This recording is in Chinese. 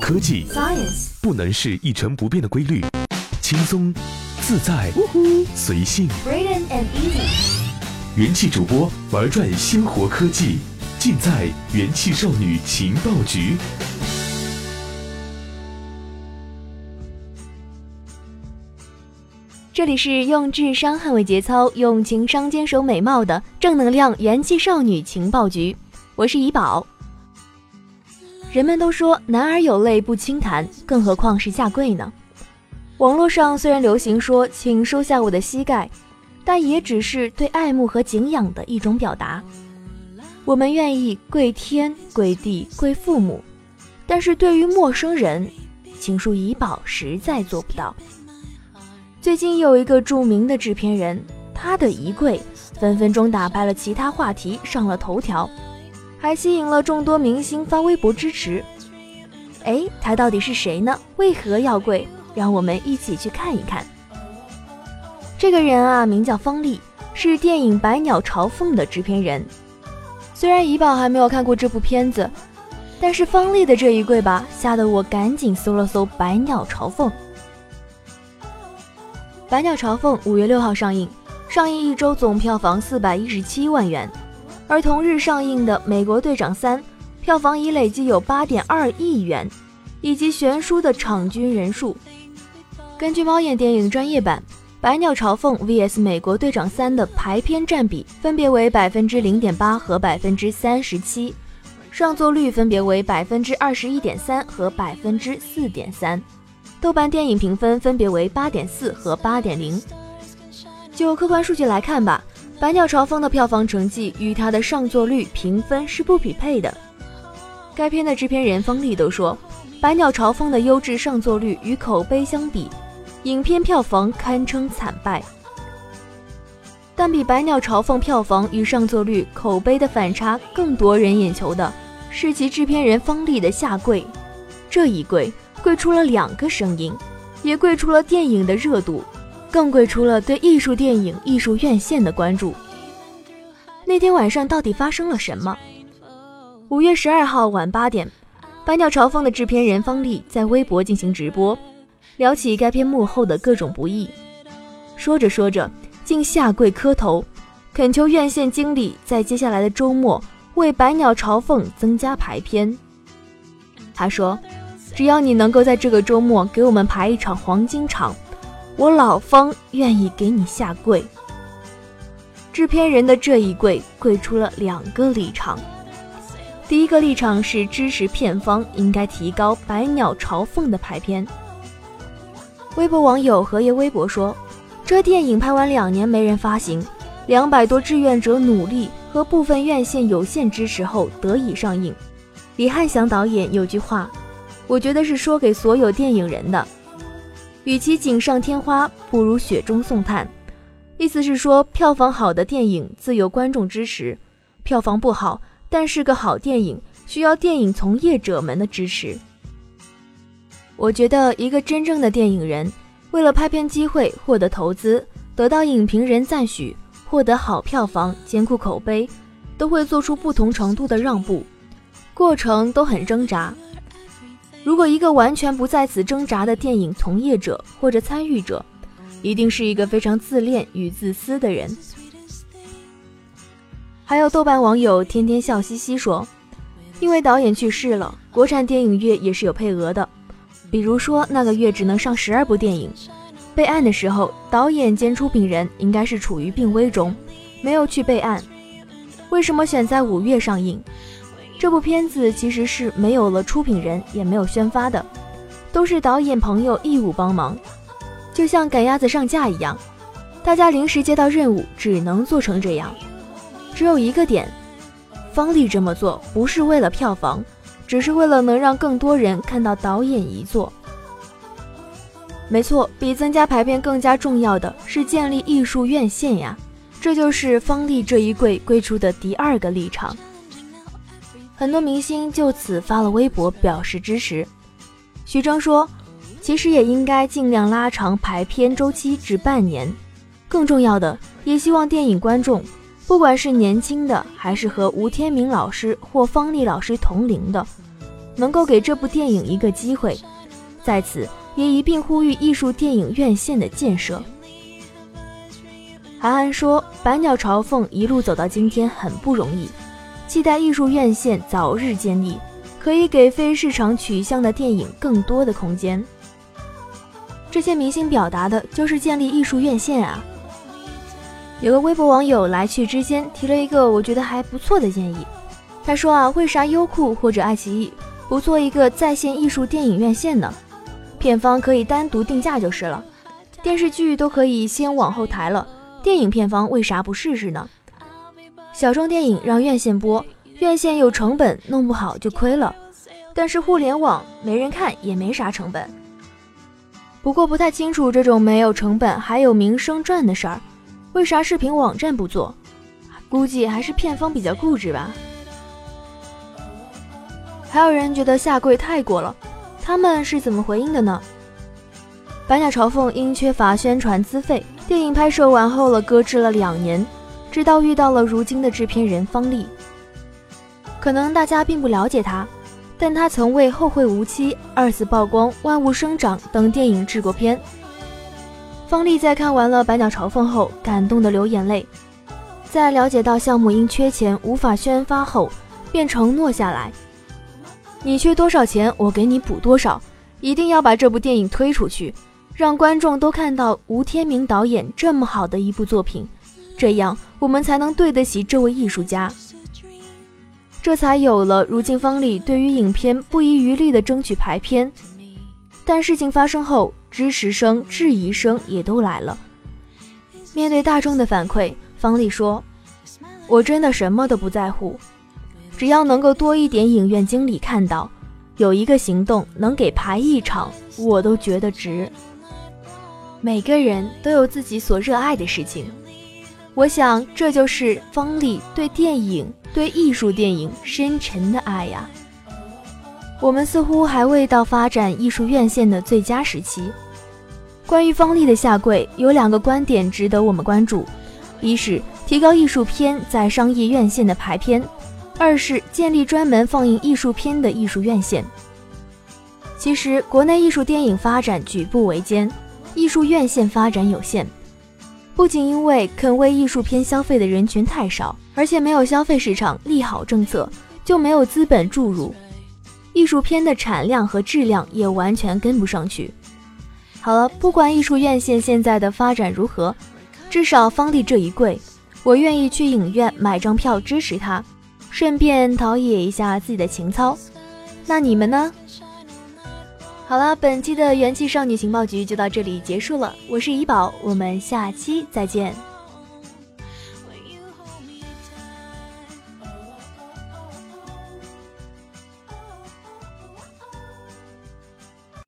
科技 Science 不能是一成不变的规律，轻松、自在、随性。Braden and Easy 元气主播玩转鲜活科技，尽在元气少女情报局。这里是用智商捍卫节操，用情商坚守美貌的正能量元气少女情报局，我是怡宝。人们都说男儿有泪不轻弹，更何况是下跪呢？网络上虽然流行说“请收下我的膝盖”，但也只是对爱慕和敬仰的一种表达。我们愿意跪天、跪地、跪父母，但是对于陌生人，请恕怡宝实在做不到。最近有一个著名的制片人，他的一跪分分钟打败了其他话题，上了头条，还吸引了众多明星发微博支持。哎，他到底是谁呢？为何要跪？让我们一起去看一看。这个人啊，名叫方丽，是电影《百鸟朝凤》的制片人。虽然怡宝还没有看过这部片子，但是方丽的这一跪吧，吓得我赶紧搜了搜《百鸟朝凤》。《百鸟朝凤》五月六号上映，上映一周总票房四百一十七万元，而同日上映的《美国队长三》票房已累计有八点二亿元，以及悬殊的场均人数。根据猫眼电影专业版，《百鸟朝凤》vs《美国队长三》的排片占比分别为百分之零点八和百分之三十七，上座率分别为百分之二十一点三和百分之四点三。豆瓣电影评分分别为八点四和八点零。就客观数据来看吧，《百鸟朝凤》的票房成绩与它的上座率、评分是不匹配的。该片的制片人方丽都说，《百鸟朝凤》的优质上座率与口碑相比，影片票房堪称惨败。但比《百鸟朝凤》票房与上座率、口碑的反差更夺人眼球的是其制片人方丽的下跪，这一跪。跪出了两个声音，也跪出了电影的热度，更贵出了对艺术电影、艺术院线的关注。那天晚上到底发生了什么？五月十二号晚八点，《百鸟朝凤》的制片人方丽在微博进行直播，聊起该片幕后的各种不易。说着说着，竟下跪磕头，恳求院线经理在接下来的周末为《百鸟朝凤》增加排片。他说。只要你能够在这个周末给我们排一场黄金场，我老方愿意给你下跪。制片人的这一跪，跪出了两个立场。第一个立场是支持片方应该提高《百鸟朝凤》的排片。微博网友荷叶微博说：“这电影拍完两年没人发行，两百多志愿者努力和部分院线有限支持后得以上映。”李翰祥导演有句话。我觉得是说给所有电影人的，与其锦上添花，不如雪中送炭。意思是说，票房好的电影自有观众支持，票房不好但是个好电影，需要电影从业者们的支持。我觉得一个真正的电影人，为了拍片机会获得投资，得到影评人赞许，获得好票房，兼顾口碑，都会做出不同程度的让步，过程都很挣扎。如果一个完全不在此挣扎的电影从业者或者参与者，一定是一个非常自恋与自私的人。还有豆瓣网友天天笑嘻嘻说，因为导演去世了，国产电影月也是有配额的，比如说那个月只能上十二部电影。备案的时候，导演兼出品人应该是处于病危中，没有去备案。为什么选在五月上映？这部片子其实是没有了出品人，也没有宣发的，都是导演朋友义务帮忙，就像赶鸭子上架一样，大家临时接到任务，只能做成这样。只有一个点，方丽这么做不是为了票房，只是为了能让更多人看到导演遗作。没错，比增加排片更加重要的是建立艺术院线呀，这就是方丽这一跪跪出的第二个立场。很多明星就此发了微博表示支持。徐峥说：“其实也应该尽量拉长排片周期至半年。更重要的，也希望电影观众，不管是年轻的，还是和吴天明老师或方丽老师同龄的，能够给这部电影一个机会，在此也一并呼吁艺术电影院线的建设。韩寒说：“百鸟朝凤一路走到今天很不容易，期待艺术院线早日建立，可以给非市场取向的电影更多的空间。”这些明星表达的就是建立艺术院线啊。有个微博网友来去之间提了一个我觉得还不错的建议，他说啊，为啥优酷或者爱奇艺不做一个在线艺术电影院线呢？片方可以单独定价就是了，电视剧都可以先往后抬了，电影片方为啥不试试呢？小众电影让院线播，院线有成本，弄不好就亏了。但是互联网没人看也没啥成本。不过不太清楚这种没有成本还有名声赚的事儿，为啥视频网站不做？估计还是片方比较固执吧。还有人觉得下跪太过了，他们是怎么回应的呢？《百鸟朝凤》因缺乏宣传资费，电影拍摄完后了搁置了两年，直到遇到了如今的制片人方丽。可能大家并不了解他。但他曾为《后会无期》二次曝光《万物生长》等电影制过片。方丽在看完了《百鸟朝凤》后，感动的流眼泪。在了解到项目因缺钱无法宣发后，便承诺下来：“你缺多少钱，我给你补多少，一定要把这部电影推出去，让观众都看到吴天明导演这么好的一部作品，这样我们才能对得起这位艺术家。”这才有了如今方丽对于影片不遗余力的争取排片，但事情发生后，支持声、质疑声也都来了。面对大众的反馈，方丽说：“我真的什么都不在乎，只要能够多一点影院经理看到，有一个行动能给排一场，我都觉得值。”每个人都有自己所热爱的事情，我想这就是方丽对电影。对艺术电影深沉的爱呀，我们似乎还未到发展艺术院线的最佳时期。关于方丽的下跪，有两个观点值得我们关注：一是提高艺术片在商业院线的排片；二是建立专门放映艺术片的艺术院线。其实，国内艺术电影发展举步维艰，艺术院线发展有限。不仅因为肯为艺术片消费的人群太少，而且没有消费市场利好政策，就没有资本注入，艺术片的产量和质量也完全跟不上去。好了，不管艺术院线现在的发展如何，至少方丽这一跪，我愿意去影院买张票支持他，顺便陶冶一下自己的情操。那你们呢？好了，本期的元气少女情报局就到这里结束了。我是怡宝，我们下期再见。